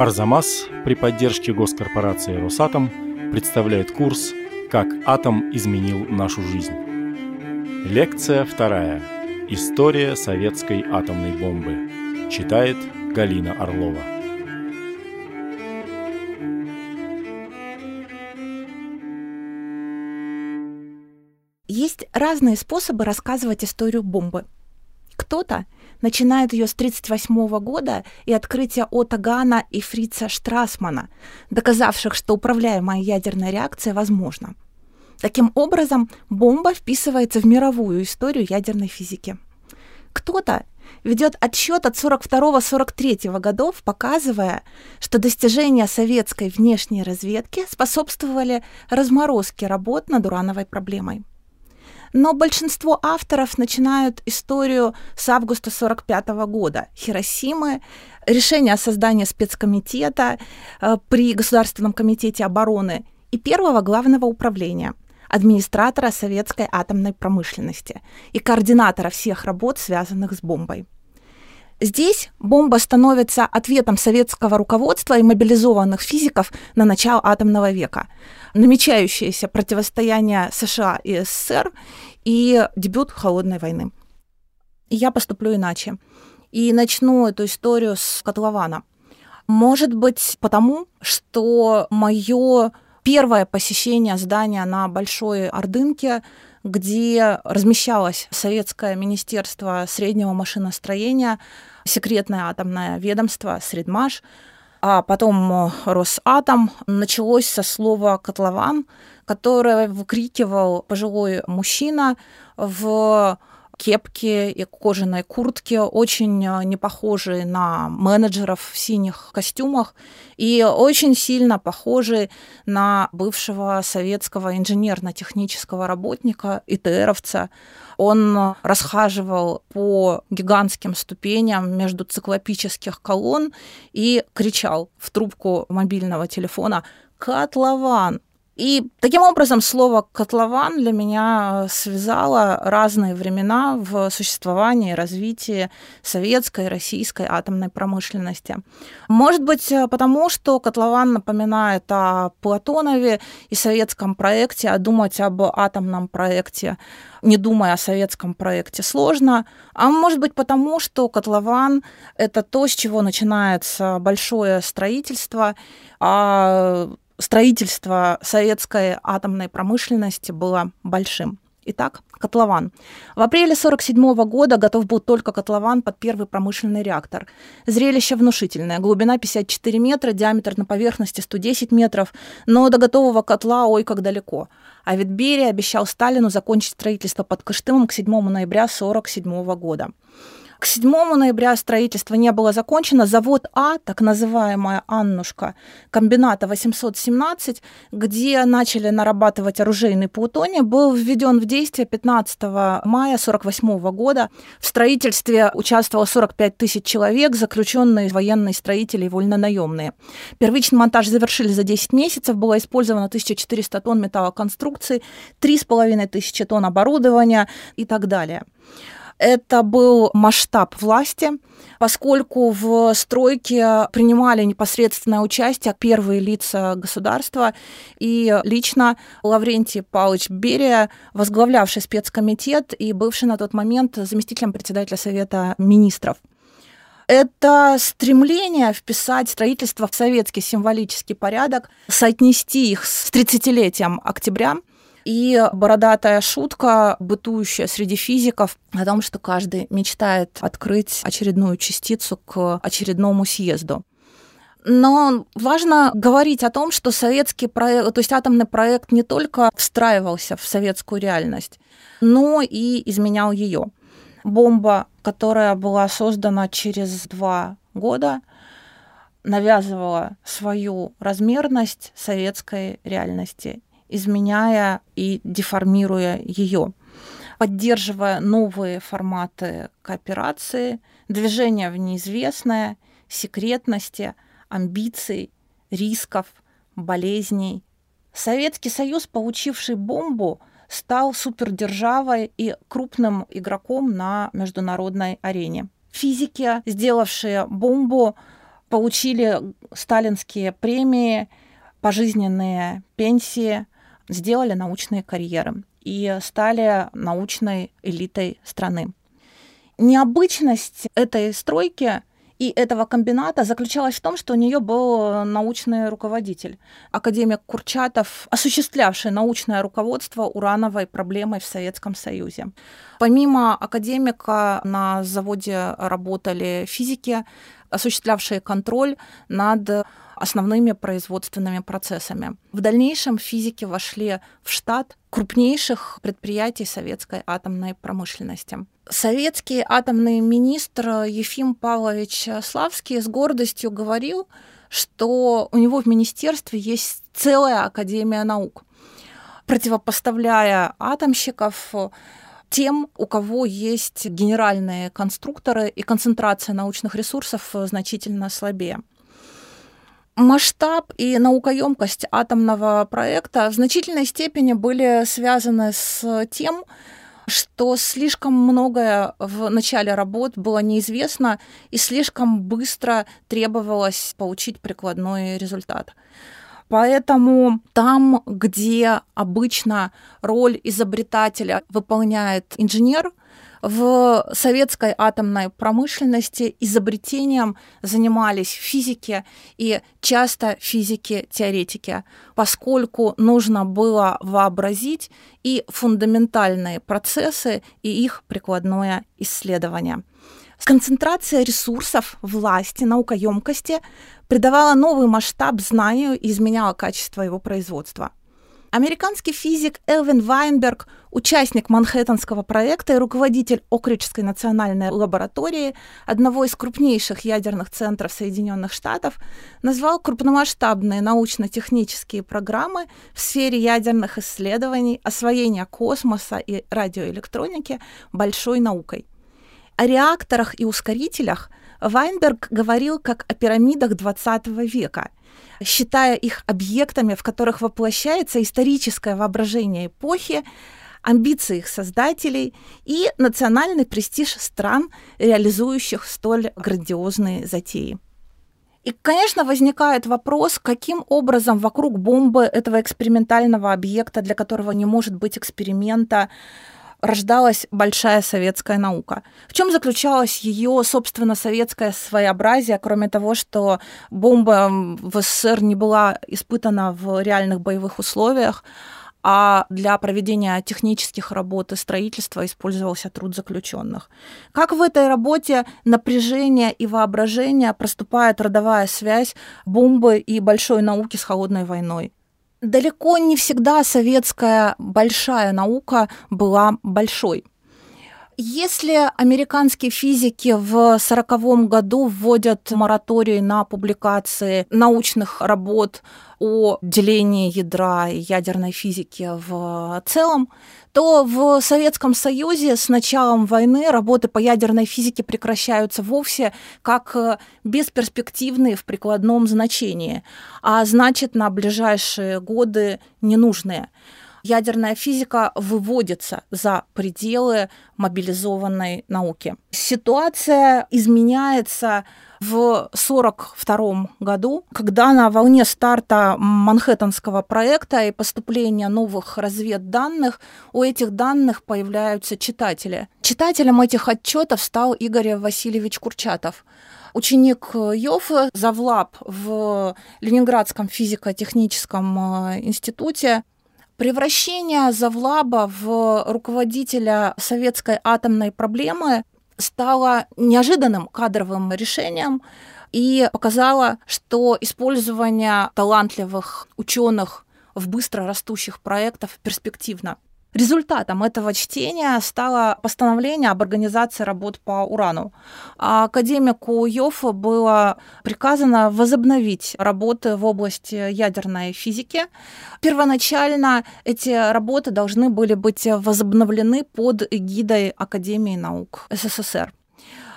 Арзамас при поддержке госкорпорации «Росатом» представляет курс «Как атом изменил нашу жизнь». Лекция вторая. История советской атомной бомбы. Читает Галина Орлова. Есть разные способы рассказывать историю бомбы. Кто-то начинает ее с 1938 года и открытия Отто Гана и Фрица Штрасмана, доказавших, что управляемая ядерная реакция возможна. Таким образом, бомба вписывается в мировую историю ядерной физики. Кто-то ведет отсчет от 42-43 годов, показывая, что достижения советской внешней разведки способствовали разморозке работ над урановой проблемой. Но большинство авторов начинают историю с августа 1945 года. Хиросимы, решение о создании спецкомитета э, при Государственном комитете обороны и первого главного управления администратора советской атомной промышленности и координатора всех работ, связанных с бомбой. Здесь бомба становится ответом советского руководства и мобилизованных физиков на начало атомного века, намечающееся противостояние США и СССР и дебют холодной войны. я поступлю иначе. И начну эту историю с котлована. Может быть, потому, что мое первое посещение здания на Большой Ордынке где размещалось Советское министерство среднего машиностроения, секретное атомное ведомство Средмаш, а потом Росатом, началось со слова «котлован», которое выкрикивал пожилой мужчина в кепки и кожаной куртки, очень э, не похожие на менеджеров в синих костюмах и очень сильно похожие на бывшего советского инженерно-технического работника, ИТРовца. Он расхаживал по гигантским ступеням между циклопических колонн и кричал в трубку мобильного телефона «Котлован! И таким образом слово «котлован» для меня связало разные времена в существовании и развитии советской и российской атомной промышленности. Может быть, потому что котлован напоминает о Платонове и советском проекте, а думать об атомном проекте не думая о советском проекте, сложно. А может быть потому, что котлован – это то, с чего начинается большое строительство, а строительство советской атомной промышленности было большим. Итак, котлован. В апреле 1947 года готов был только котлован под первый промышленный реактор. Зрелище внушительное. Глубина 54 метра, диаметр на поверхности 110 метров, но до готового котла ой как далеко. А ведь Берия обещал Сталину закончить строительство под Кыштымом к 7 ноября 1947 года. К 7 ноября строительство не было закончено. Завод А, так называемая Аннушка, комбината 817, где начали нарабатывать оружейный плутоний, был введен в действие 15 мая 1948 года. В строительстве участвовало 45 тысяч человек, заключенные военные строители и вольнонаемные. Первичный монтаж завершили за 10 месяцев, было использовано 1400 тонн металлоконструкции, 3500 тонн оборудования и так далее. Это был масштаб власти, поскольку в стройке принимали непосредственное участие первые лица государства. И лично Лаврентий Павлович Берия, возглавлявший спецкомитет и бывший на тот момент заместителем председателя Совета министров. Это стремление вписать строительство в советский символический порядок, соотнести их с 30-летием октября и бородатая шутка, бытующая среди физиков, о том, что каждый мечтает открыть очередную частицу к очередному съезду. Но важно говорить о том, что советский проект, то есть атомный проект не только встраивался в советскую реальность, но и изменял ее. Бомба, которая была создана через два года, навязывала свою размерность советской реальности изменяя и деформируя ее, поддерживая новые форматы кооперации, движения в неизвестное, секретности, амбиций, рисков, болезней. Советский Союз, получивший бомбу, стал супердержавой и крупным игроком на международной арене. Физики, сделавшие бомбу, получили сталинские премии, пожизненные пенсии, сделали научные карьеры и стали научной элитой страны. Необычность этой стройки и этого комбината заключалась в том, что у нее был научный руководитель, академик Курчатов, осуществлявший научное руководство урановой проблемой в Советском Союзе. Помимо академика на заводе работали физики, осуществлявшие контроль над основными производственными процессами. В дальнейшем физики вошли в штат крупнейших предприятий советской атомной промышленности. Советский атомный министр Ефим Павлович Славский с гордостью говорил, что у него в министерстве есть целая академия наук, противопоставляя атомщиков тем, у кого есть генеральные конструкторы и концентрация научных ресурсов значительно слабее. Масштаб и наукоемкость атомного проекта в значительной степени были связаны с тем, что слишком многое в начале работ было неизвестно и слишком быстро требовалось получить прикладной результат. Поэтому там, где обычно роль изобретателя выполняет инженер, в советской атомной промышленности изобретением занимались физики и часто физики-теоретики, поскольку нужно было вообразить и фундаментальные процессы, и их прикладное исследование. Концентрация ресурсов, власти, наукоемкости придавала новый масштаб знанию и изменяла качество его производства – Американский физик Элвин Вайнберг, участник Манхэттенского проекта и руководитель Окриджской национальной лаборатории, одного из крупнейших ядерных центров Соединенных Штатов, назвал крупномасштабные научно-технические программы в сфере ядерных исследований, освоения космоса и радиоэлектроники большой наукой. О реакторах и ускорителях Вайнберг говорил как о пирамидах XX века – считая их объектами, в которых воплощается историческое воображение эпохи, амбиции их создателей и национальный престиж стран, реализующих столь грандиозные затеи. И, конечно, возникает вопрос, каким образом вокруг бомбы этого экспериментального объекта, для которого не может быть эксперимента, рождалась большая советская наука. В чем заключалось ее, собственно, советское своеобразие, кроме того, что бомба в СССР не была испытана в реальных боевых условиях, а для проведения технических работ и строительства использовался труд заключенных. Как в этой работе напряжение и воображение проступает родовая связь бомбы и большой науки с холодной войной? Далеко не всегда советская большая наука была большой. Если американские физики в 1940 году вводят мораторий на публикации научных работ о делении ядра и ядерной физики в целом, то в Советском Союзе с началом войны работы по ядерной физике прекращаются вовсе как э, бесперспективные в прикладном значении, а значит на ближайшие годы ненужные ядерная физика выводится за пределы мобилизованной науки. Ситуация изменяется в 1942 году, когда на волне старта Манхэттенского проекта и поступления новых разведданных у этих данных появляются читатели. Читателем этих отчетов стал Игорь Васильевич Курчатов ученик Йофы, завлаб в Ленинградском физико-техническом э, институте, Превращение Завлаба в руководителя советской атомной проблемы стало неожиданным кадровым решением и показало, что использование талантливых ученых в быстро растущих проектах перспективно. Результатом этого чтения стало постановление об организации работ по урану. А академику Йофа было приказано возобновить работы в области ядерной физики. Первоначально эти работы должны были быть возобновлены под эгидой Академии наук СССР.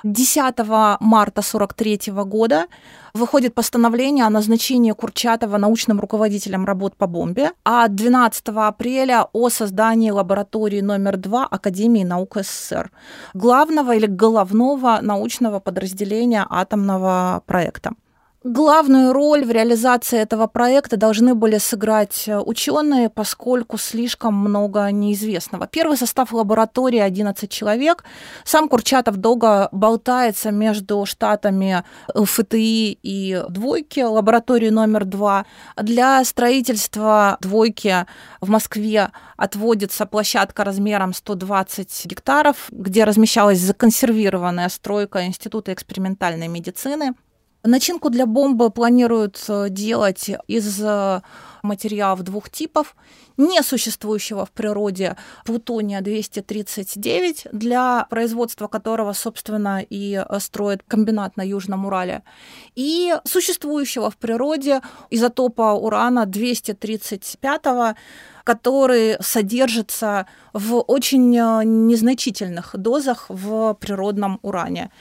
10 марта 1943 года выходит постановление о назначении Курчатова научным руководителем работ по бомбе, а 12 апреля о создании лаборатории номер 2 Академии наук СССР, главного или головного научного подразделения атомного проекта. Главную роль в реализации этого проекта должны были сыграть э, ученые, поскольку слишком много неизвестного. Первый состав лаборатории 11 человек. Сам Курчатов долго болтается между штатами ФТИ и двойки, лаборатории номер два. Для строительства двойки в Москве отводится площадка размером 120 гектаров, где размещалась законсервированная стройка Института экспериментальной медицины. Начинку для бомбы планируют э, делать из э, материалов двух типов, не существующего в природе плутония-239, для производства которого, собственно, и э, строит комбинат на Южном Урале, и существующего в природе изотопа урана-235, который содержится в очень незначительных дозах в природном уране.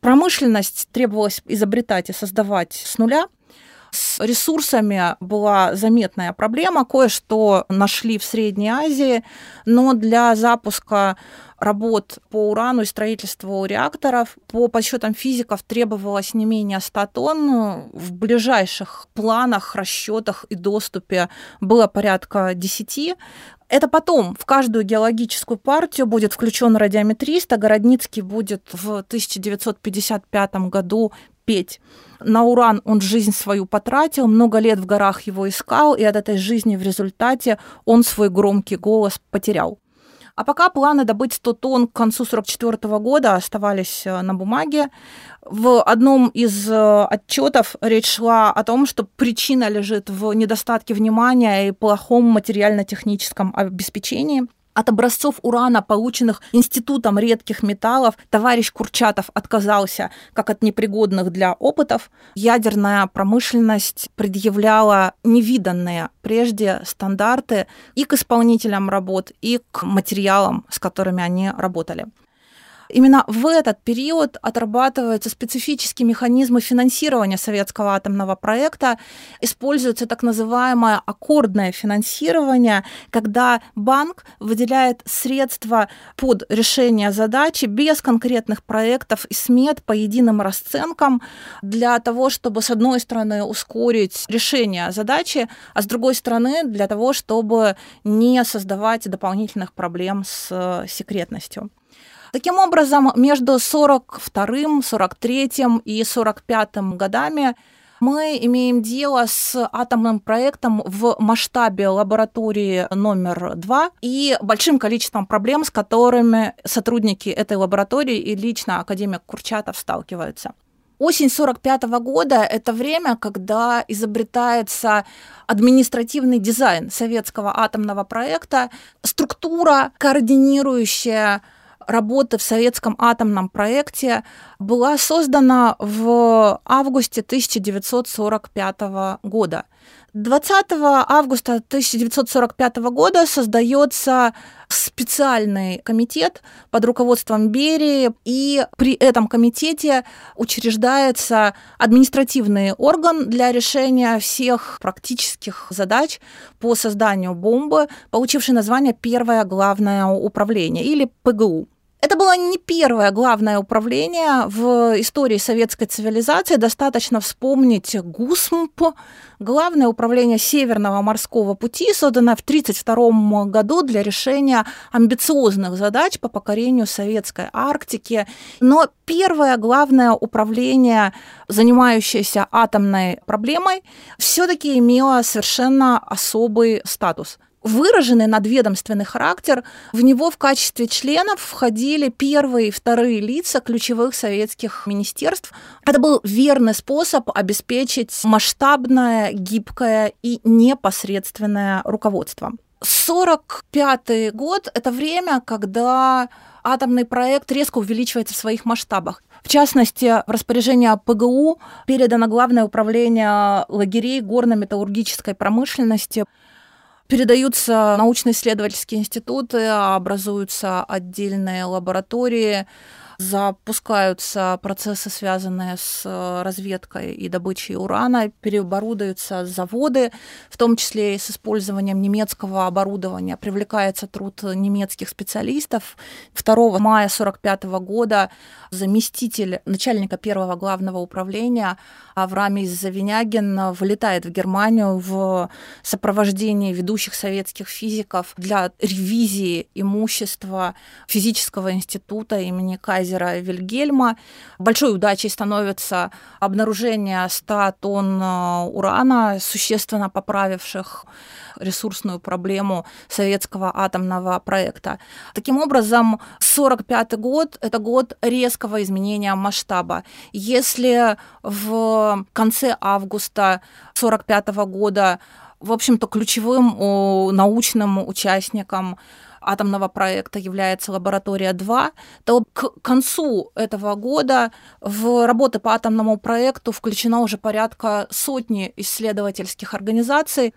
Промышленность требовалось изобретать и создавать с нуля. С ресурсами была заметная проблема. Кое-что нашли в Средней Азии, но для запуска работ по урану и строительству реакторов по подсчетам физиков требовалось не менее 100 тонн. В ближайших планах, расчетах и доступе было порядка 10. Это потом в каждую геологическую партию будет включен радиометрист, а Городницкий будет в 1955 году петь. На уран он жизнь свою потратил, много лет в горах его искал, и от этой жизни в результате он свой громкий голос потерял. А пока планы добыть 100 тонн к концу 1944 года оставались э, на бумаге. В одном из э, отчетов речь шла о том, что причина лежит в недостатке внимания и плохом материально-техническом обеспечении. От образцов урана, полученных Институтом редких металлов, товарищ Курчатов отказался как от непригодных для опытов. Ядерная промышленность предъявляла невиданные прежде стандарты и к исполнителям работ, и к материалам, с которыми они работали. Именно в этот период отрабатываются специфические механизмы финансирования советского атомного проекта. Используется так называемое аккордное финансирование, когда банк выделяет средства под решение задачи без конкретных проектов и смет по единым расценкам для того, чтобы, с одной стороны, ускорить решение задачи, а с другой стороны, для того, чтобы не создавать дополнительных проблем с секретностью. Таким образом, между 42, 43 и 45 годами мы имеем дело с атомным проектом в масштабе лаборатории номер два и большим количеством проблем, с которыми сотрудники этой лаборатории и лично академик Курчатов сталкиваются. Осень 45 года – это время, когда изобретается административный дизайн советского атомного проекта, структура, координирующая работы в советском атомном проекте была создана в августе 1945 года. 20 августа 1945 года создается специальный комитет под руководством Берии, и при этом комитете учреждается административный орган для решения всех практических задач по созданию бомбы, получивший название «Первое главное управление» или ПГУ. Это было не первое главное управление в истории советской цивилизации. Достаточно вспомнить ГУСМП, главное управление Северного морского пути, созданное в 1932 году для решения амбициозных задач по покорению советской Арктики. Но первое главное управление, занимающееся атомной проблемой, все-таки имело совершенно особый статус – выраженный надведомственный характер. В него в качестве членов входили первые и вторые лица ключевых советских министерств. Это был верный способ обеспечить масштабное, гибкое и непосредственное руководство. 45 год – это время, когда атомный проект резко увеличивается в своих масштабах. В частности, в распоряжение ПГУ передано главное управление лагерей горно-металлургической промышленности – передаются научно-исследовательские институты, образуются отдельные лаборатории, запускаются процессы, связанные с э, разведкой и добычей урана, переоборудуются заводы, в том числе и с использованием немецкого оборудования, привлекается труд немецких специалистов. 2 мая 1945 года заместитель начальника первого главного управления Авраамис Завинягин вылетает в Германию в сопровождении ведущих советских физиков для ревизии имущества физического института имени Кайзера Вильгельма. Большой удачей становится обнаружение 100 тонн э, урана, существенно поправивших ресурсную проблему советского атомного проекта. Таким образом, 1945 год – это год резкого изменения масштаба. Если в конце августа 1945 года в общем-то, ключевым научным участником атомного проекта является лаборатория 2, то к концу этого года в работы по атомному проекту включено уже порядка сотни исследовательских организаций,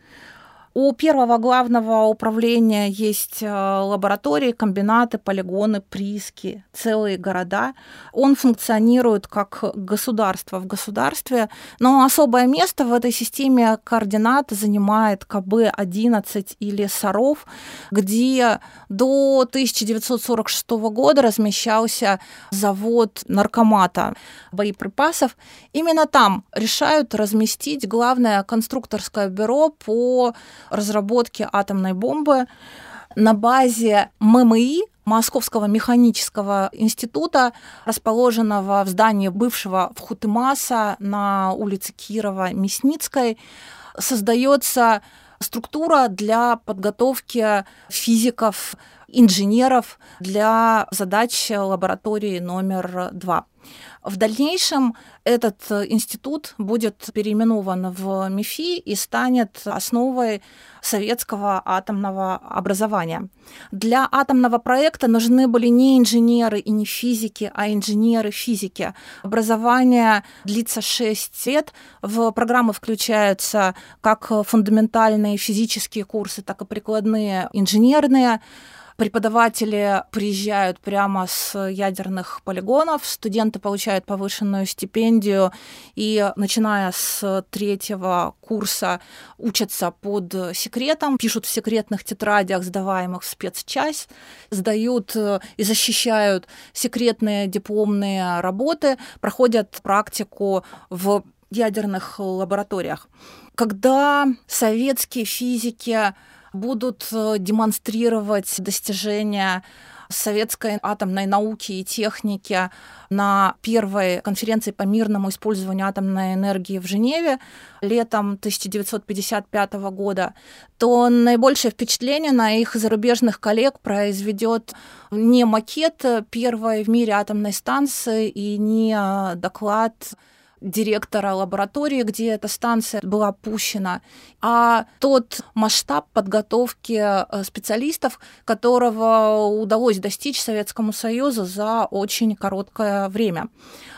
у первого главного управления есть э, лаборатории, комбинаты, полигоны, прииски, целые города. Он функционирует как государство в государстве, но особое место в этой системе координат занимает КБ-11 или Саров, где до 1946 года размещался завод наркомата боеприпасов. Именно там решают разместить главное конструкторское бюро по разработки атомной бомбы на базе ММИ, Московского механического института, расположенного в здании бывшего Вхутымаса на улице Кирова Мясницкой, создается структура для подготовки физиков, инженеров для задач лаборатории номер два. В дальнейшем этот э, институт будет переименован в МИФИ и станет основой советского атомного образования. Для атомного проекта нужны были не инженеры и не физики, а инженеры физики. Образование длится 6 лет. В программы включаются как фундаментальные физические курсы, так и прикладные инженерные. Преподаватели приезжают прямо с ядерных полигонов, студенты получают повышенную стипендию и, начиная с третьего курса, учатся под секретом, пишут в секретных тетрадях, сдаваемых в спецчасть, сдают и защищают секретные дипломные работы, проходят практику в ядерных лабораториях. Когда советские физики будут э, демонстрировать достижения советской атомной науки и техники на первой конференции по мирному использованию атомной энергии в Женеве летом 1955 года, то наибольшее впечатление на их зарубежных коллег произведет не макет первой в мире атомной станции и не э, доклад директора лаборатории, где эта станция была пущена, а тот масштаб подготовки э, специалистов, которого удалось достичь Советскому Союзу за очень короткое время.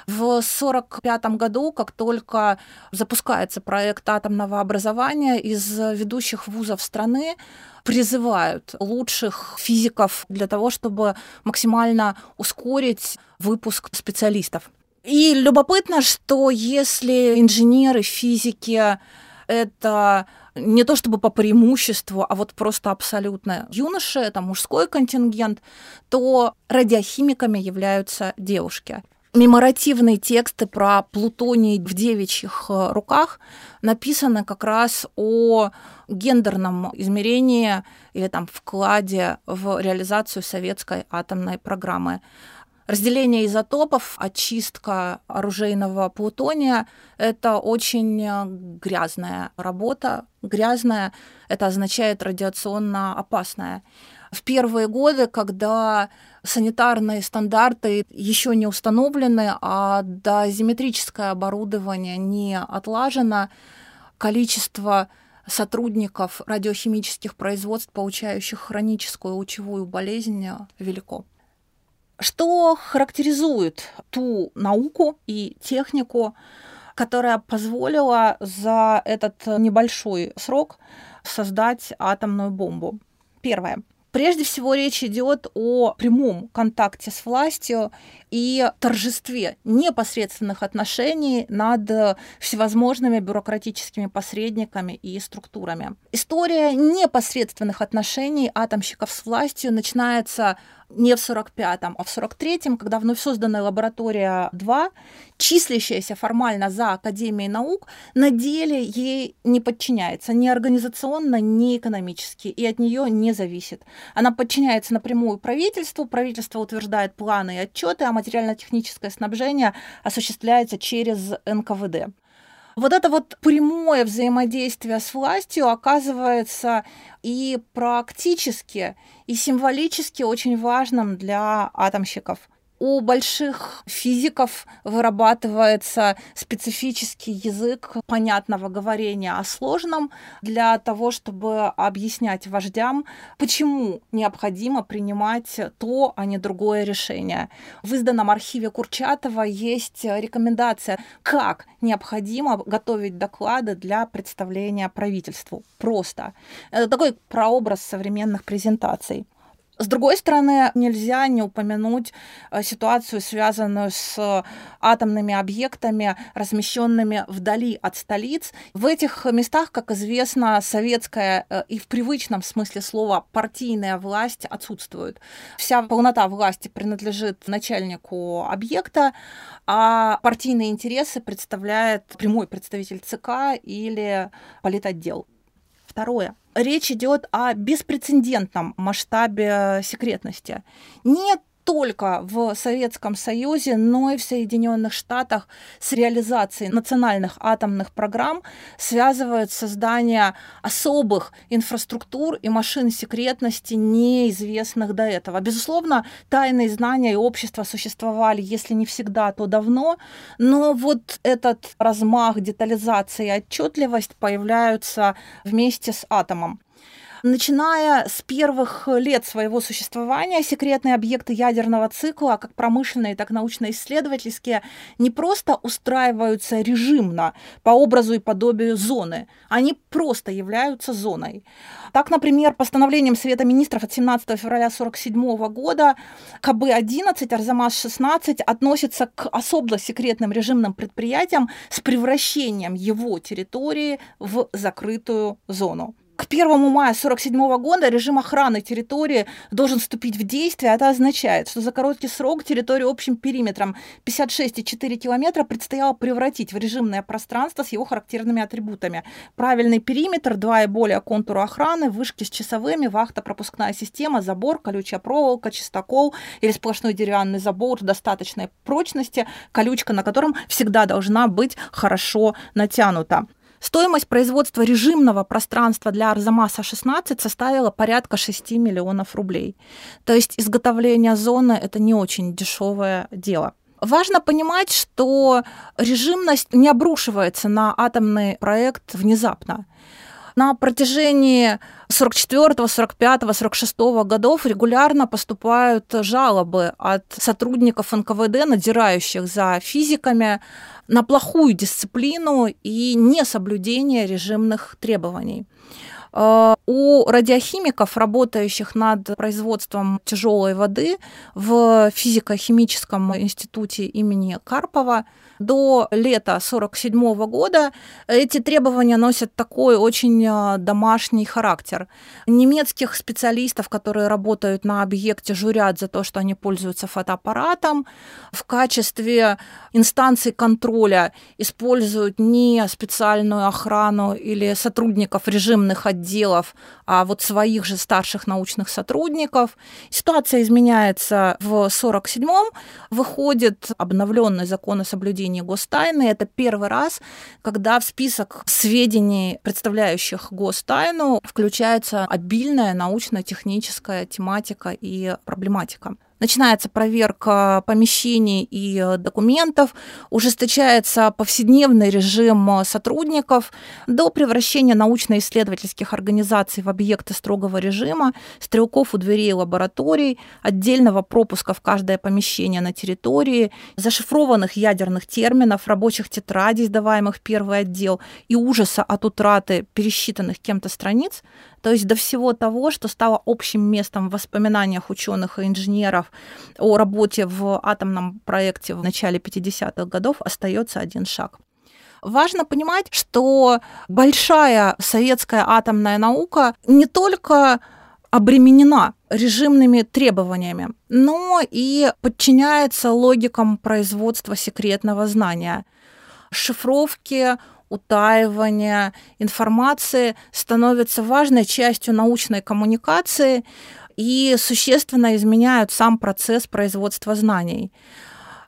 В 1945 году, как только запускается проект атомного образования, из ведущих вузов страны призывают лучших физиков для того, чтобы максимально ускорить выпуск специалистов. И любопытно, что если инженеры, физики это не то чтобы по преимуществу, а вот просто абсолютно юноши, это мужской контингент, то радиохимиками являются девушки. Меморативные тексты про плутоний в девичьих э, руках написаны как раз о гендерном измерении или там вкладе в реализацию советской атомной программы. Разделение изотопов, очистка оружейного плутония – это очень э, грязная работа. Грязная – это означает радиационно опасная. В первые годы, когда санитарные стандарты еще не установлены, а дозиметрическое оборудование не отлажено, количество сотрудников радиохимических производств, получающих хроническую лучевую болезнь, велико. Что характеризует ту науку и технику, которая позволила за этот небольшой срок создать атомную бомбу? Первое. Прежде всего речь идет о прямом контакте с властью и торжестве непосредственных отношений над всевозможными бюрократическими посредниками и структурами. История непосредственных отношений атомщиков с властью начинается не в 45-м, а в 43-м, когда вновь созданная лаборатория 2, числящаяся формально за Академией наук, на деле ей не подчиняется ни организационно, ни экономически, и от нее не зависит. Она подчиняется напрямую правительству, правительство утверждает планы и отчеты, а материально-техническое снабжение осуществляется через НКВД. Вот это вот прямое взаимодействие с властью оказывается и практически, и символически очень важным для атомщиков – у больших физиков вырабатывается специфический язык понятного говорения о сложном для того, чтобы объяснять вождям, почему необходимо принимать то, а не другое решение. В изданном архиве Курчатова есть рекомендация, как необходимо готовить доклады для представления правительству. Просто. Это такой прообраз современных презентаций. С другой стороны, нельзя не упомянуть э, ситуацию, связанную с атомными объектами, размещенными вдали от столиц. В этих местах, как известно, советская э, и в привычном смысле слова партийная власть отсутствует. Вся полнота власти принадлежит начальнику объекта, а партийные интересы представляет прямой представитель ЦК или политотдел. Второе речь идет о беспрецедентном масштабе секретности. Нет только в Советском Союзе, но и в Соединенных Штатах с реализацией национальных атомных программ связывают создание особых инфраструктур и машин секретности, неизвестных до этого. Безусловно, тайные знания и общества существовали, если не всегда, то давно, но вот этот размах, детализация и отчетливость появляются вместе с атомом. Начиная с первых лет своего существования, секретные объекты ядерного цикла, как промышленные, так и научно-исследовательские, не просто устраиваются режимно по образу и подобию зоны, они просто являются зоной. Так, например, постановлением Совета министров от 17 февраля 1947 года КБ-11, Арзамас-16 относится к особо секретным режимным предприятиям с превращением его территории в закрытую зону к 1 мая 1947 года режим охраны территории должен вступить в действие. Это означает, что за короткий срок территорию общим периметром 56,4 километра предстояло превратить в режимное пространство с его характерными атрибутами. Правильный периметр, два и более контура охраны, вышки с часовыми, вахта-пропускная система, забор, колючая проволока, чистокол или сплошной деревянный забор достаточной прочности, колючка на котором всегда должна быть хорошо натянута. Стоимость производства режимного пространства для Арзамаса-16 составила порядка 6 миллионов рублей. То есть изготовление зоны – это не очень дешевое дело. Важно понимать, что режимность не обрушивается на атомный проект внезапно. На протяжении 44, 45, 46 годов регулярно поступают жалобы от сотрудников НКВД, надзирающих за физиками, на плохую дисциплину и несоблюдение режимных требований. Э, у радиохимиков, работающих над производством тяжелой воды в физико-химическом институте имени Карпова, до лета 1947 года эти требования носят такой очень э, домашний характер. Немецких специалистов, которые работают на объекте, журят за то, что они пользуются фотоаппаратом. В качестве инстанции контроля используют не специальную охрану или сотрудников режимных отделов, а вот своих же старших научных сотрудников. Ситуация изменяется в 1947-м. Выходит обновленный закон о соблюдении гостайны. Это первый раз, когда в список сведений, представляющих гостайну, включается обильная научно-техническая тематика и проблематика. Начинается проверка помещений и э, документов, ужесточается повседневный режим э, сотрудников до превращения научно-исследовательских организаций в объекты строгого режима, стрелков у дверей лабораторий, отдельного пропуска в каждое помещение на территории, зашифрованных ядерных терминов, рабочих тетрадей, сдаваемых в первый отдел, и ужаса от утраты пересчитанных кем-то страниц, то есть до всего того, что стало общим местом в воспоминаниях ученых и инженеров о работе в атомном проекте в начале 50-х годов, остается один шаг. Важно понимать, что большая советская атомная наука не только обременена режимными требованиями, но и подчиняется логикам производства секретного знания, шифровки, утаивания информации становятся важной частью научной коммуникации и существенно изменяют сам процесс производства знаний.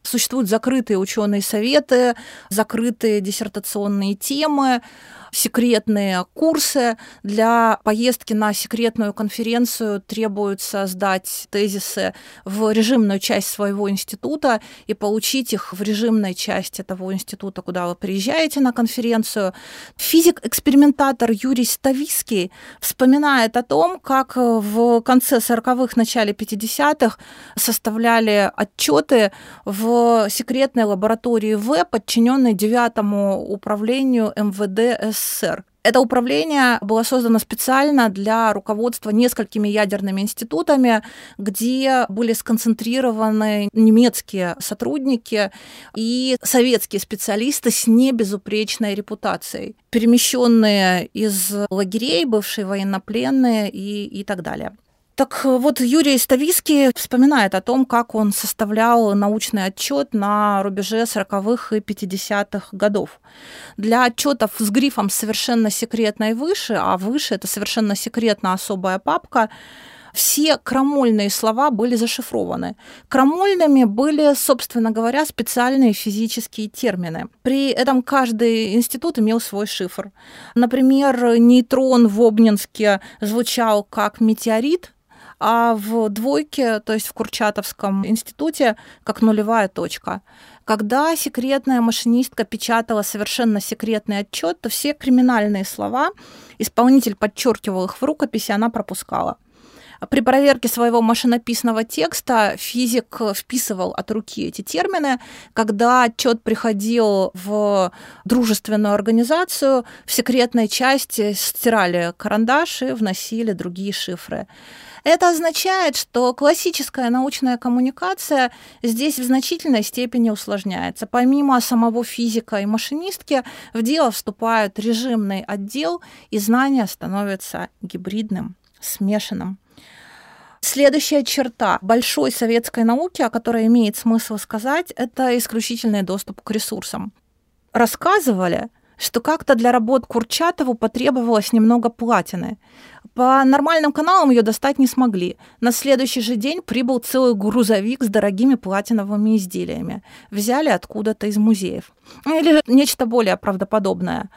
Существуют закрытые ученые советы, закрытые диссертационные темы, секретные курсы. Для поездки на секретную конференцию требуется сдать тезисы в режимную часть своего института и получить их в режимной части того института, куда вы приезжаете на конференцию. Физик-экспериментатор Юрий Ставиский вспоминает о том, как в конце 40-х, начале 50-х составляли отчеты в секретной лаборатории В, подчиненной девятому управлению МВД СССР. Это управление было создано специально для руководства несколькими ядерными институтами, где были сконцентрированы немецкие сотрудники и советские специалисты с небезупречной репутацией, перемещенные из лагерей, бывшие военнопленные и, и так далее. Так вот, Юрий Ставиский вспоминает о том, как он составлял научный отчет на рубеже 40-х и 50-х годов. Для отчетов с грифом «совершенно секретно» и «выше», а «выше» — это совершенно секретно особая папка, все крамольные слова были зашифрованы. Крамольными были, собственно говоря, специальные физические термины. При этом каждый институт имел свой шифр. Например, нейтрон в Обнинске звучал как метеорит, а в двойке, то есть в Курчатовском институте, как нулевая точка. Когда секретная машинистка печатала совершенно секретный отчет, то все криминальные слова исполнитель подчеркивал их в рукописи, она пропускала. При проверке своего машинописного текста физик вписывал от руки эти термины. Когда отчет приходил в дружественную организацию, в секретной части стирали карандаши, вносили другие шифры. Это означает, что классическая научная коммуникация здесь в значительной степени усложняется. Помимо самого физика и машинистки, в дело вступают режимный отдел, и знание становится гибридным, смешанным. Следующая черта большой советской науки, о которой имеет смысл сказать, это исключительный доступ к ресурсам. Рассказывали, что как-то для работ Курчатову потребовалось немного платины. По нормальным каналам ее достать не смогли. На следующий же день прибыл целый грузовик с дорогими платиновыми изделиями. Взяли откуда-то из музеев. Или нечто более правдоподобное.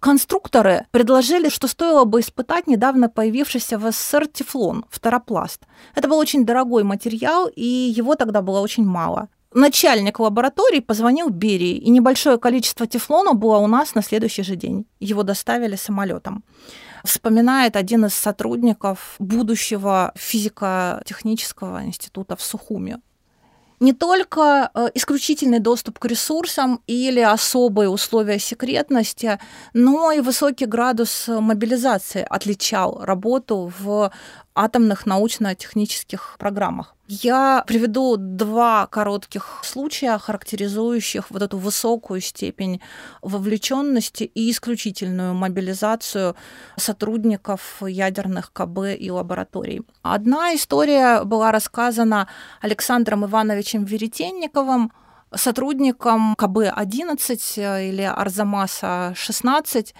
Конструкторы предложили, что стоило бы испытать недавно появившийся в СССР тефлон, фторопласт. Это был очень дорогой материал, и его тогда было очень мало начальник лаборатории позвонил Берии, и небольшое количество тефлона было у нас на следующий же день. Его доставили самолетом. Вспоминает один из сотрудников будущего физико-технического института в Сухуме не только э, исключительный доступ к ресурсам или особые условия секретности, но и высокий градус мобилизации отличал работу в атомных научно-технических программах. Я приведу два коротких случая, характеризующих вот эту высокую степень вовлеченности и исключительную мобилизацию сотрудников ядерных КБ и лабораторий. Одна история была рассказана Александром Ивановичем Веретенниковым, сотрудником КБ-11 или Арзамаса-16,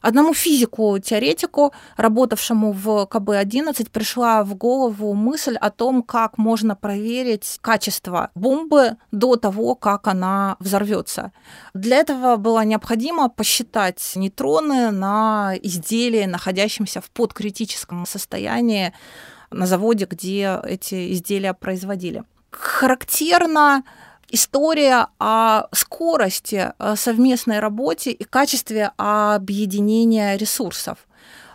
Одному физику-теоретику, работавшему в КБ-11, пришла в голову мысль о том, как можно проверить качество бомбы до того, как она взорвется. Для этого было необходимо посчитать нейтроны на изделии, находящемся в подкритическом состоянии на заводе, где эти изделия производили. Характерно история о скорости совместной работе и качестве объединения ресурсов.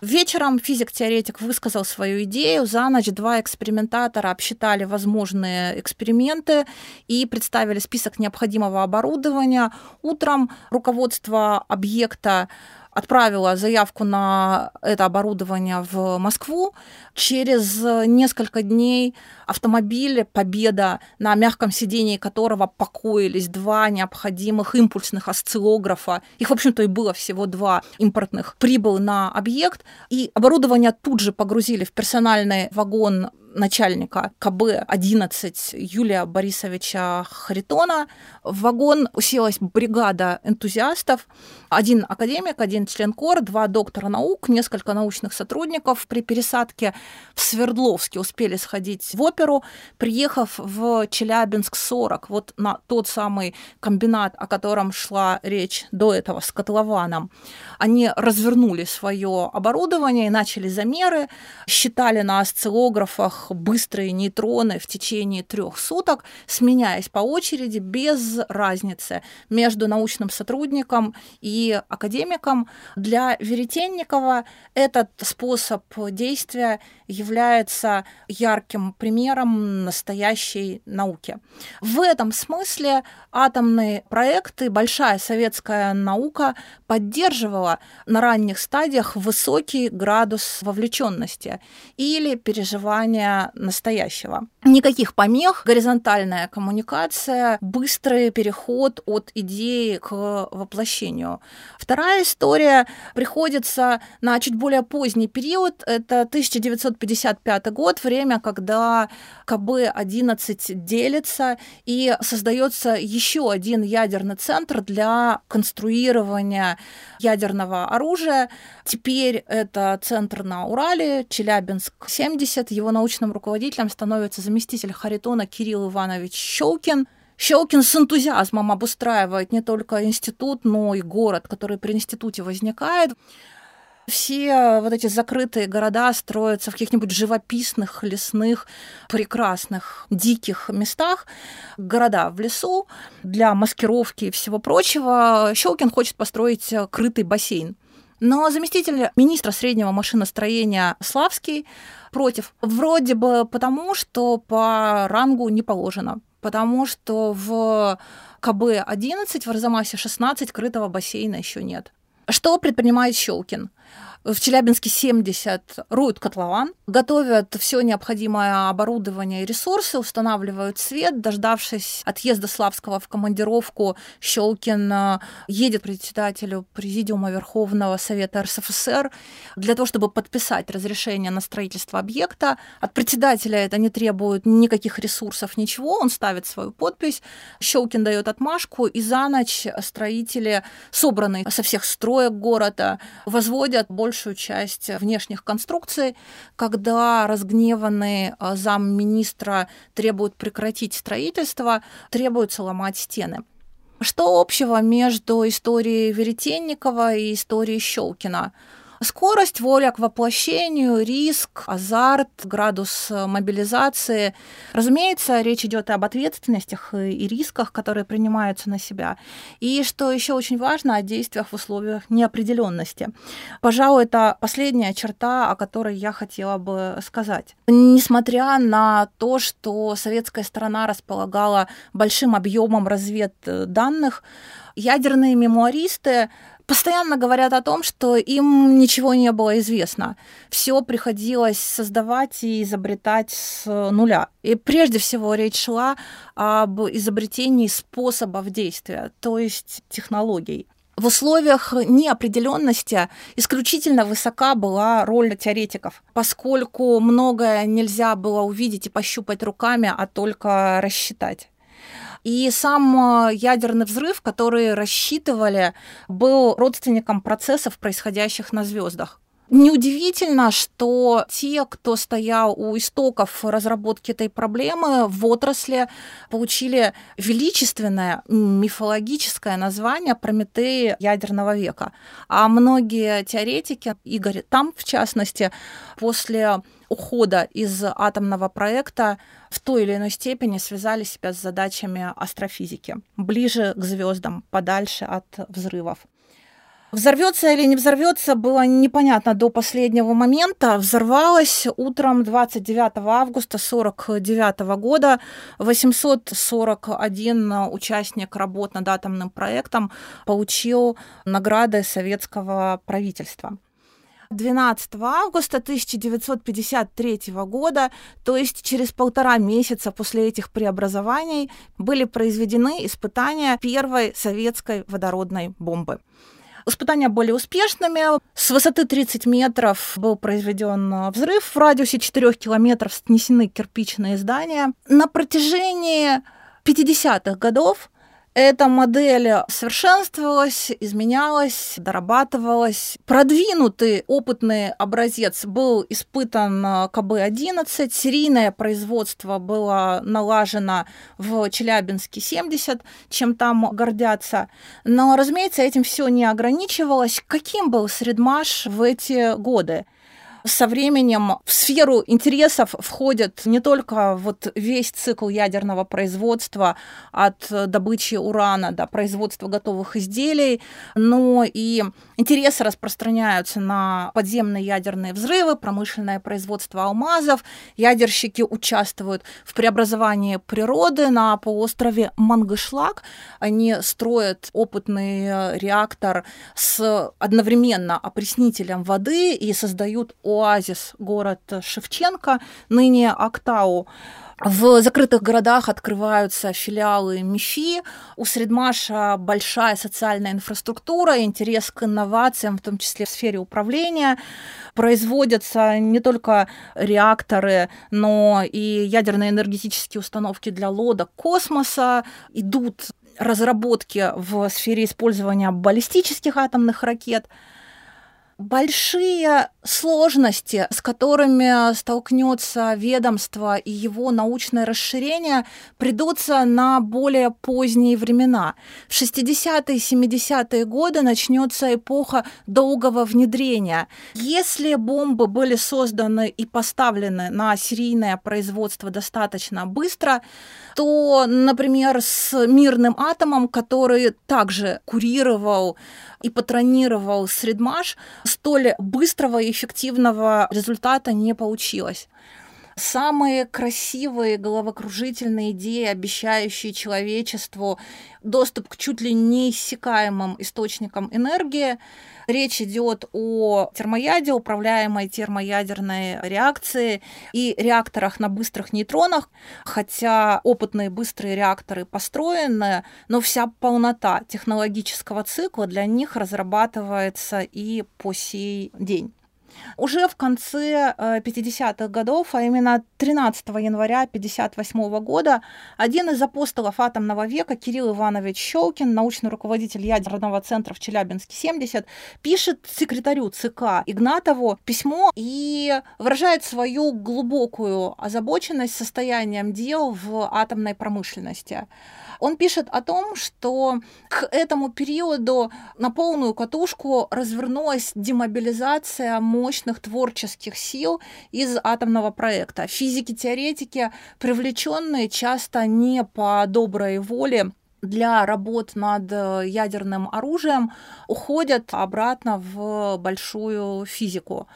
Вечером физик-теоретик высказал свою идею. За ночь два экспериментатора обсчитали возможные эксперименты и представили список необходимого оборудования. Утром руководство объекта отправила заявку на это оборудование в Москву. Через несколько дней автомобиль «Победа», на мягком сидении которого покоились два необходимых импульсных осциллографа, их, в общем-то, и было всего два импортных, прибыл на объект, и оборудование тут же погрузили в персональный вагон начальника КБ-11 Юлия Борисовича Харитона. В вагон уселась бригада энтузиастов. Один академик, один член КОР, два доктора наук, несколько научных сотрудников. При пересадке в Свердловске успели сходить в оперу, приехав в Челябинск-40, вот на тот самый комбинат, о котором шла речь до этого с котлованом. Они развернули свое оборудование и начали замеры, считали на осциллографах быстрые нейтроны в течение трех суток, сменяясь по очереди без разницы между научным сотрудником и академиком. Для Веретенникова этот способ действия является ярким примером настоящей науки. В этом смысле атомные проекты большая советская наука поддерживала на ранних стадиях высокий градус вовлеченности или переживания настоящего. Никаких помех, горизонтальная коммуникация, быстрый переход от идеи к воплощению. Вторая история приходится на чуть более поздний период, это 1900 1955 год, время, когда КБ-11 делится и создается еще один ядерный центр для конструирования ядерного оружия. Теперь это центр на Урале, Челябинск-70. Его научным руководителем становится заместитель Харитона Кирилл Иванович Щелкин. Щелкин с энтузиазмом обустраивает не только институт, но и город, который при институте возникает все вот эти закрытые города строятся в каких-нибудь живописных, лесных, прекрасных, диких местах. Города в лесу для маскировки и всего прочего. Щелкин хочет построить крытый бассейн. Но заместитель министра среднего машиностроения Славский против. Вроде бы потому, что по рангу не положено. Потому что в КБ-11, в Арзамасе 16 крытого бассейна еще нет. Что предпринимает Щелкин? В Челябинске 70 руют котлован, готовят все необходимое оборудование и ресурсы, устанавливают свет. Дождавшись отъезда Славского в командировку, Щелкин э, едет председателю Президиума Верховного Совета РСФСР для того, чтобы подписать разрешение на строительство объекта. От председателя это не требует никаких ресурсов, ничего. Он ставит свою подпись, Щелкин дает отмашку, и за ночь строители, собранные со всех строек города, возводят больше большую часть внешних конструкций, когда разгневанный а, замминистра требует прекратить строительство, требуется ломать стены. Что общего между историей Веретенникова и историей Щелкина? Скорость, воля к воплощению, риск, азарт, градус мобилизации. Разумеется, речь идет об ответственностях и рисках, которые принимаются на себя. И что еще очень важно, о действиях в условиях неопределенности. Пожалуй, это последняя черта, о которой я хотела бы сказать. Несмотря на то, что советская сторона располагала большим объемом разведданных, ядерные мемуаристы постоянно говорят о том, что им ничего не было известно. Все приходилось создавать и изобретать с нуля. И прежде всего речь шла об изобретении способов действия, то есть технологий. В условиях неопределенности исключительно высока была роль теоретиков, поскольку многое нельзя было увидеть и пощупать руками, а только рассчитать. И сам э, ядерный взрыв, который рассчитывали, был родственником процессов, происходящих на звездах. Неудивительно, что те, кто стоял у истоков разработки этой проблемы в отрасли, получили величественное мифологическое название Прометеи ядерного века. А многие теоретики, Игорь там в частности, после ухода из атомного проекта в той или иной степени связали себя с задачами астрофизики, ближе к звездам, подальше от взрывов. Взорвется или не взорвется, было непонятно до последнего момента. Взорвалась утром 29 августа 1949 года. 841 участник работ над атомным проектом получил награды советского правительства. 12 августа 1953 года, то есть через полтора месяца после этих преобразований, были произведены испытания первой советской водородной бомбы. Испытания были успешными. С высоты 30 метров был произведен э, взрыв. В радиусе 4 километров снесены кирпичные здания. На протяжении 50-х годов эта модель совершенствовалась, изменялась, дорабатывалась. Продвинутый опытный образец был испытан КБ-11, серийное производство было налажено в Челябинске 70, чем там гордятся. Но, разумеется, этим все не ограничивалось. Каким был Средмаш в эти годы? Со временем в сферу интересов входит не только вот весь цикл ядерного производства от добычи урана до производства готовых изделий, но и интересы распространяются на подземные ядерные взрывы, промышленное производство алмазов. Ядерщики участвуют в преобразовании природы на полуострове Мангышлак. Они строят опытный реактор с одновременно опреснителем воды и создают оазис город Шевченко, ныне Актау. В закрытых городах открываются филиалы МИФИ. У Средмаша большая социальная инфраструктура, интерес к инновациям, в том числе в сфере управления. Производятся не только реакторы, но и ядерные энергетические установки для лодок космоса. Идут разработки в сфере использования баллистических атомных ракет – большие сложности, с которыми столкнется ведомство и его научное расширение, придутся на более поздние времена. В 60-е и 70-е годы начнется эпоха долгого внедрения. Если бомбы были созданы и поставлены на серийное производство достаточно быстро, то, например, с мирным атомом, который также курировал и патронировал Средмаш, столь быстрого и эффективного результата не получилось самые красивые головокружительные идеи, обещающие человечеству доступ к чуть ли неиссякаемым источникам энергии. Речь идет о термояде, управляемой термоядерной реакции и реакторах на быстрых нейтронах, хотя опытные быстрые реакторы построены, но вся полнота технологического цикла для них разрабатывается и по сей день. Уже в конце 50-х э, годов, а именно 13 января 1958 года, один из апостолов атомного века, Кирилл Иванович Щелкин, научный руководитель ядерного центра в Челябинске 70, пишет секретарю ЦК Игнатову письмо и выражает свою глубокую озабоченность состоянием дел в атомной промышленности. Он пишет о том, что к этому периоду на полную катушку развернулась демобилизация мощных творческих сил из атомного проекта. Физики-теоретики, привлеченные часто не по доброй воле для работ над ядерным оружием уходят обратно в большую физику.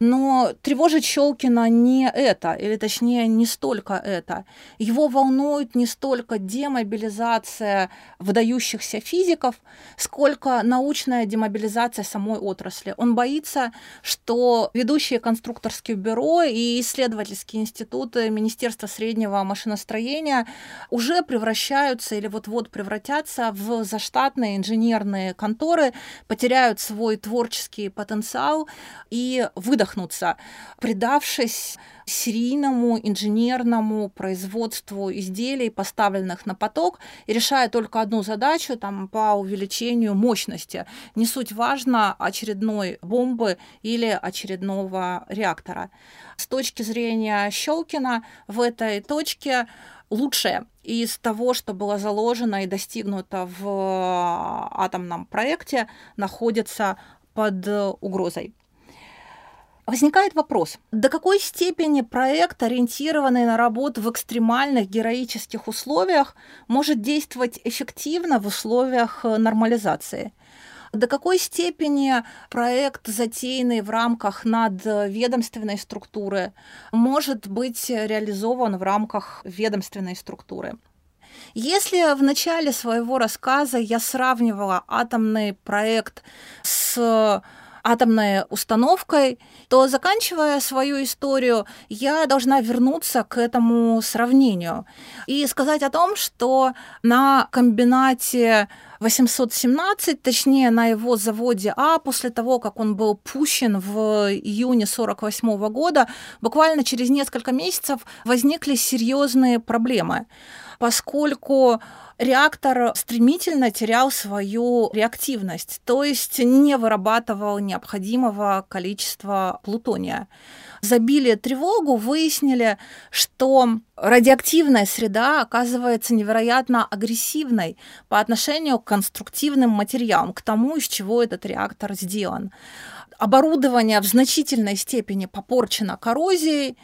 Но тревожит Щелкина не это, или точнее не столько это. Его волнует не столько демобилизация выдающихся физиков, сколько научная демобилизация самой отрасли. Он боится, что ведущие конструкторские бюро и исследовательские институты Министерства среднего машиностроения уже превращаются или вот-вот превратятся в заштатные инженерные конторы, потеряют свой творческий потенциал и выдох выдохнуться, предавшись серийному инженерному производству изделий, поставленных на поток, и решая только одну задачу там, по увеличению мощности. Не суть важно очередной бомбы или очередного реактора. С точки зрения Щелкина в этой точке лучшее из того, что было заложено и достигнуто в атомном проекте, находится под угрозой. Возникает вопрос, до какой степени проект, ориентированный на работу в экстремальных героических условиях, может действовать эффективно в условиях э, нормализации? До какой степени проект, затеянный в рамках надведомственной структуры, может быть реализован в рамках ведомственной структуры? Если в начале своего рассказа я сравнивала атомный проект с атомной установкой, то заканчивая свою историю, я должна вернуться к этому сравнению и сказать о том, что на комбинате 817, точнее на его заводе А, после того, как он был пущен в июне 1948 года, буквально через несколько месяцев возникли серьезные проблемы, поскольку реактор стремительно терял свою реактивность, то есть не вырабатывал необходимого количества плутония. Забили тревогу, выяснили, что радиоактивная среда оказывается невероятно агрессивной по отношению к конструктивным материалам, к тому, из чего этот реактор сделан. Оборудование в значительной степени попорчено коррозией,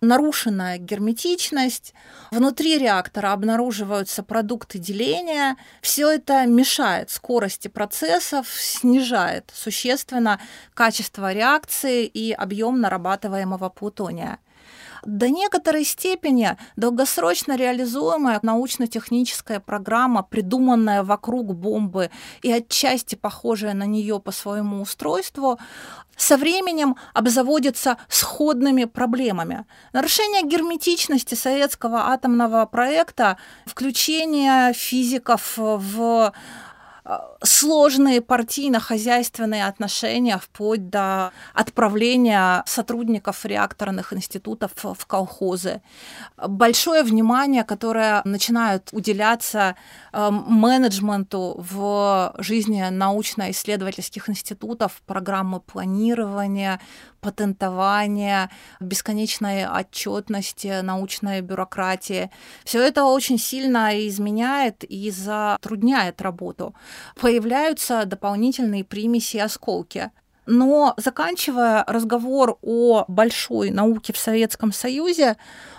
нарушенная герметичность, внутри реактора обнаруживаются продукты деления. Все это мешает скорости процессов, снижает существенно качество реакции и объем нарабатываемого плутония до некоторой степени долгосрочно реализуемая научно-техническая программа, придуманная вокруг бомбы и отчасти похожая на нее по своему устройству, со временем обзаводится сходными проблемами. Нарушение герметичности советского атомного проекта, включение физиков в сложные партийно-хозяйственные отношения вплоть до отправления сотрудников реакторных институтов в колхозы. Большое внимание, которое начинает уделяться эм, менеджменту в жизни научно-исследовательских институтов, программы планирования, патентования, бесконечной отчетности, научной бюрократии. Все это очень сильно изменяет и затрудняет работу. Появляются дополнительные примеси и осколки. Но заканчивая разговор о большой науке в Советском Союзе,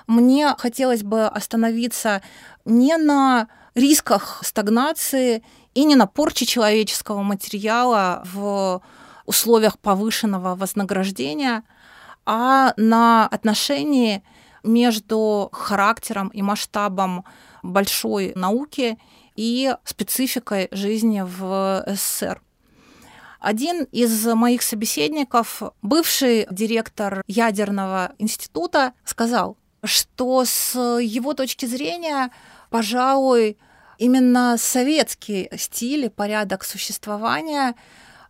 мне хотелось бы остановиться не на рисках стагнации и не на порче человеческого материала в условиях повышенного вознаграждения, а на отношении между характером и масштабом большой науки и спецификой жизни в СССР. Один из моих собеседников, бывший директор ядерного института, сказал, что с его точки зрения, пожалуй, именно советский стиль и порядок существования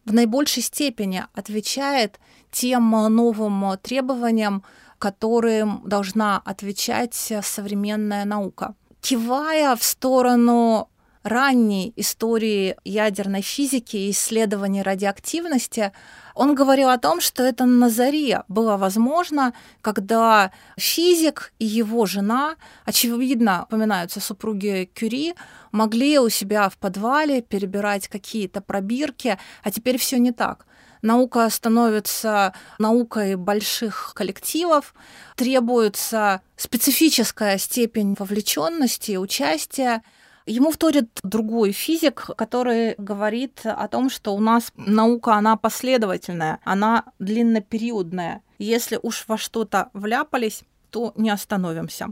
в наибольшей степени отвечает тем новым требованиям, которым должна отвечать современная наука. Кивая в сторону ранней истории ядерной физики и исследований радиоактивности, он говорил о том, что это на заре было возможно, когда физик и его жена, очевидно, упоминаются супруги Кюри, могли у себя в подвале перебирать какие-то пробирки, а теперь все не так. Наука становится наукой больших коллективов, требуется специфическая степень вовлеченности и участия, Ему вторит другой физик, который говорит о том, что у нас наука, она последовательная, она длиннопериодная. Если уж во что-то вляпались, то не остановимся.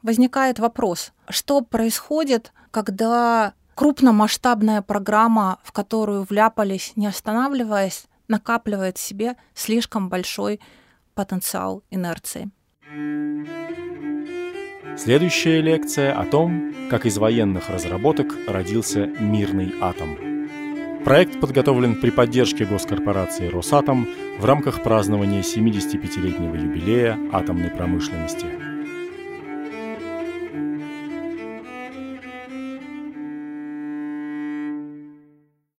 Возникает вопрос, что происходит, когда крупномасштабная программа, в которую вляпались, не останавливаясь, накапливает в себе слишком большой потенциал инерции. Следующая лекция о том, как из военных разработок родился мирный атом. Проект подготовлен при поддержке госкорпорации «Росатом» в рамках празднования 75-летнего юбилея атомной промышленности –